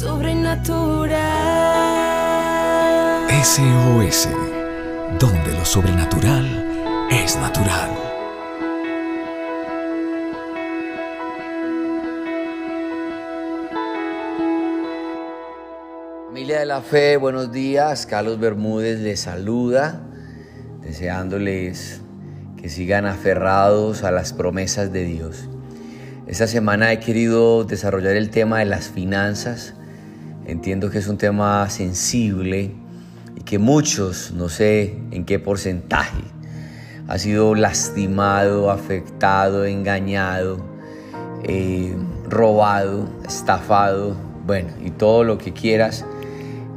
sobrenatural. SOS, donde lo sobrenatural es natural. Familia de la Fe, buenos días. Carlos Bermúdez les saluda, deseándoles que sigan aferrados a las promesas de Dios. Esta semana he querido desarrollar el tema de las finanzas. Entiendo que es un tema sensible y que muchos, no sé en qué porcentaje, ha sido lastimado, afectado, engañado, eh, robado, estafado, bueno, y todo lo que quieras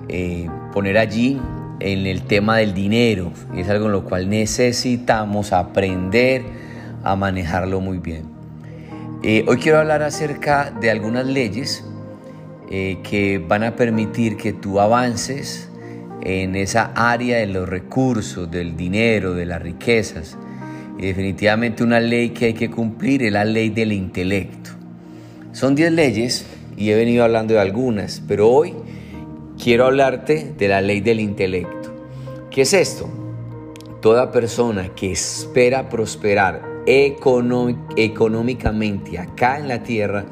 eh, poner allí en el tema del dinero. Y es algo en lo cual necesitamos aprender a manejarlo muy bien. Eh, hoy quiero hablar acerca de algunas leyes eh, que van a permitir que tú avances en esa área de los recursos, del dinero, de las riquezas. Y definitivamente una ley que hay que cumplir es la ley del intelecto. Son 10 leyes y he venido hablando de algunas, pero hoy quiero hablarte de la ley del intelecto. ¿Qué es esto? Toda persona que espera prosperar económicamente acá en la tierra,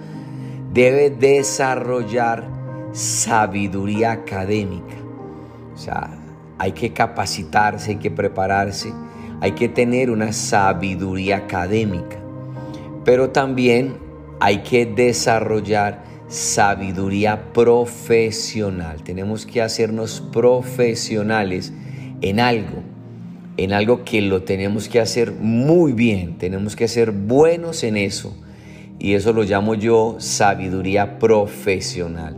debe desarrollar sabiduría académica. O sea, hay que capacitarse, hay que prepararse, hay que tener una sabiduría académica. Pero también hay que desarrollar sabiduría profesional. Tenemos que hacernos profesionales en algo en algo que lo tenemos que hacer muy bien, tenemos que ser buenos en eso. Y eso lo llamo yo sabiduría profesional.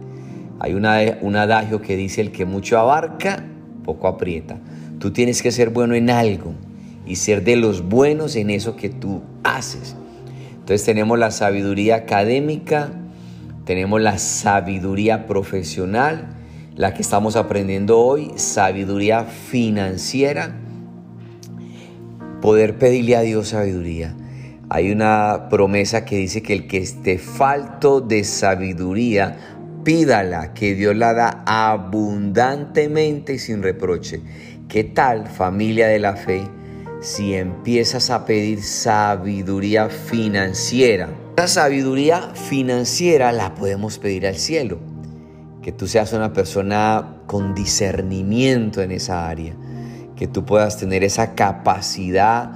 Hay una, un adagio que dice el que mucho abarca, poco aprieta. Tú tienes que ser bueno en algo y ser de los buenos en eso que tú haces. Entonces tenemos la sabiduría académica, tenemos la sabiduría profesional, la que estamos aprendiendo hoy, sabiduría financiera poder pedirle a Dios sabiduría. Hay una promesa que dice que el que esté falto de sabiduría, pídala, que Dios la da abundantemente y sin reproche. ¿Qué tal familia de la fe si empiezas a pedir sabiduría financiera? La sabiduría financiera la podemos pedir al cielo. Que tú seas una persona con discernimiento en esa área que tú puedas tener esa capacidad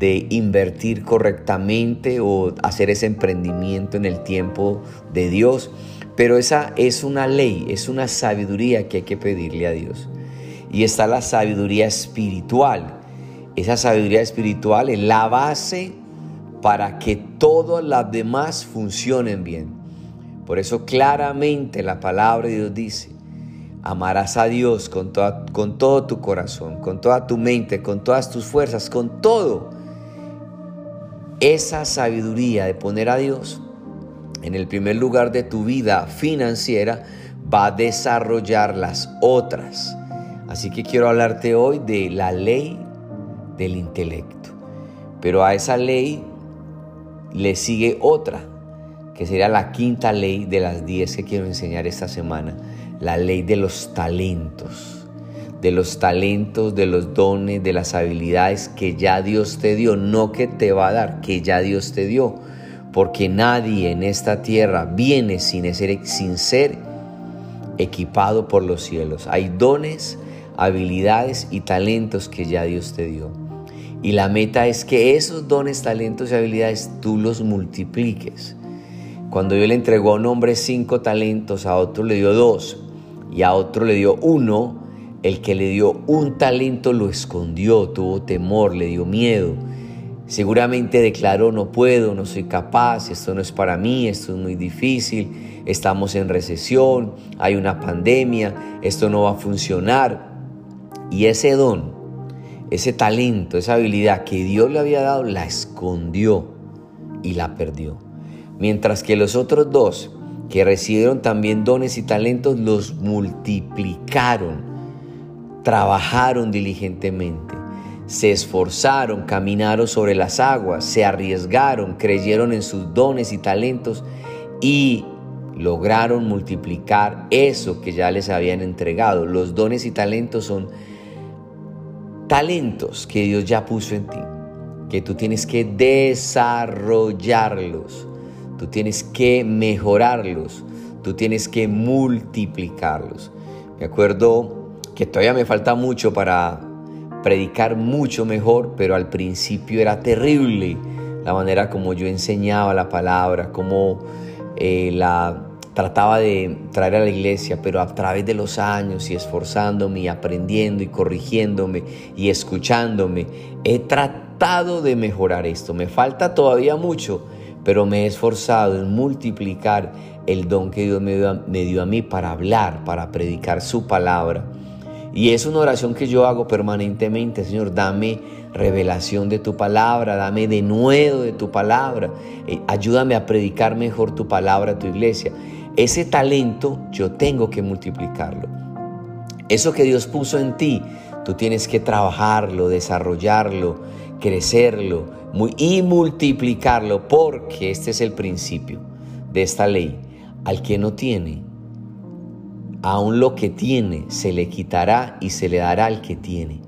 de invertir correctamente o hacer ese emprendimiento en el tiempo de Dios. Pero esa es una ley, es una sabiduría que hay que pedirle a Dios. Y está la sabiduría espiritual. Esa sabiduría espiritual es la base para que todas las demás funcionen bien. Por eso claramente la palabra de Dios dice, Amarás a Dios con, con todo tu corazón, con toda tu mente, con todas tus fuerzas, con todo. Esa sabiduría de poner a Dios en el primer lugar de tu vida financiera va a desarrollar las otras. Así que quiero hablarte hoy de la ley del intelecto. Pero a esa ley le sigue otra, que sería la quinta ley de las diez que quiero enseñar esta semana la ley de los talentos, de los talentos, de los dones, de las habilidades que ya Dios te dio, no que te va a dar, que ya Dios te dio, porque nadie en esta tierra viene sin ser, sin ser equipado por los cielos. Hay dones, habilidades y talentos que ya Dios te dio. Y la meta es que esos dones, talentos y habilidades tú los multipliques. Cuando Dios le entregó a un hombre cinco talentos, a otro le dio dos, y a otro le dio uno, el que le dio un talento lo escondió, tuvo temor, le dio miedo. Seguramente declaró, no puedo, no soy capaz, esto no es para mí, esto es muy difícil, estamos en recesión, hay una pandemia, esto no va a funcionar. Y ese don, ese talento, esa habilidad que Dios le había dado, la escondió y la perdió. Mientras que los otros dos que recibieron también dones y talentos, los multiplicaron, trabajaron diligentemente, se esforzaron, caminaron sobre las aguas, se arriesgaron, creyeron en sus dones y talentos y lograron multiplicar eso que ya les habían entregado. Los dones y talentos son talentos que Dios ya puso en ti, que tú tienes que desarrollarlos, tú tienes que mejorarlos, tú tienes que multiplicarlos. Me acuerdo que todavía me falta mucho para predicar mucho mejor, pero al principio era terrible la manera como yo enseñaba la palabra, cómo eh, la trataba de traer a la iglesia, pero a través de los años y esforzándome y aprendiendo y corrigiéndome y escuchándome, he tratado de mejorar esto. Me falta todavía mucho, pero me he esforzado en multiplicar el don que Dios me dio, a, me dio a mí para hablar, para predicar su palabra. Y es una oración que yo hago permanentemente, Señor, dame revelación de tu palabra, dame de nuevo de tu palabra, eh, ayúdame a predicar mejor tu palabra a tu iglesia. Ese talento yo tengo que multiplicarlo. Eso que Dios puso en ti, tú tienes que trabajarlo, desarrollarlo, crecerlo y multiplicarlo, porque este es el principio de esta ley. Al que no tiene, aún lo que tiene se le quitará y se le dará al que tiene.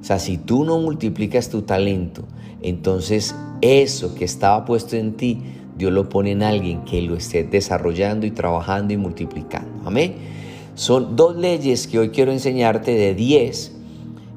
O sea, si tú no multiplicas tu talento, entonces eso que estaba puesto en ti, Dios lo pone en alguien que lo esté desarrollando y trabajando y multiplicando. Amén. Son dos leyes que hoy quiero enseñarte de 10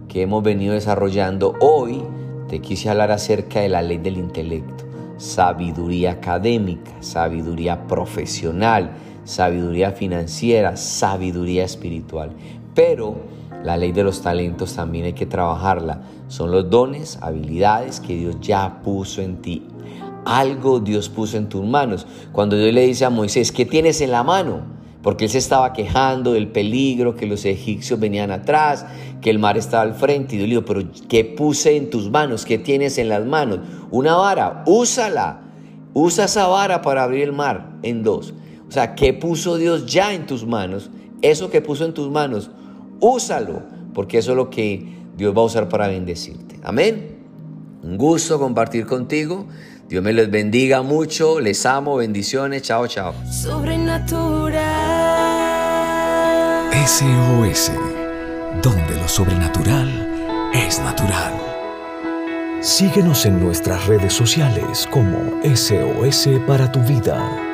que hemos venido desarrollando. Hoy te quise hablar acerca de la ley del intelecto, sabiduría académica, sabiduría profesional, sabiduría financiera, sabiduría espiritual. Pero la ley de los talentos también hay que trabajarla. Son los dones, habilidades que Dios ya puso en ti. Algo Dios puso en tus manos. Cuando Dios le dice a Moisés, ¿qué tienes en la mano? Porque él se estaba quejando del peligro, que los egipcios venían atrás, que el mar estaba al frente. Y Dios le dijo, pero ¿qué puse en tus manos? ¿Qué tienes en las manos? Una vara, úsala. Usa esa vara para abrir el mar en dos. O sea, ¿qué puso Dios ya en tus manos? Eso que puso en tus manos, úsalo, porque eso es lo que Dios va a usar para bendecirte. Amén. Un gusto compartir contigo. Dios me les bendiga mucho. Les amo. Bendiciones. Chao, chao. Sobrenatural. SOS, donde lo sobrenatural es natural. Síguenos en nuestras redes sociales como SOS para tu vida.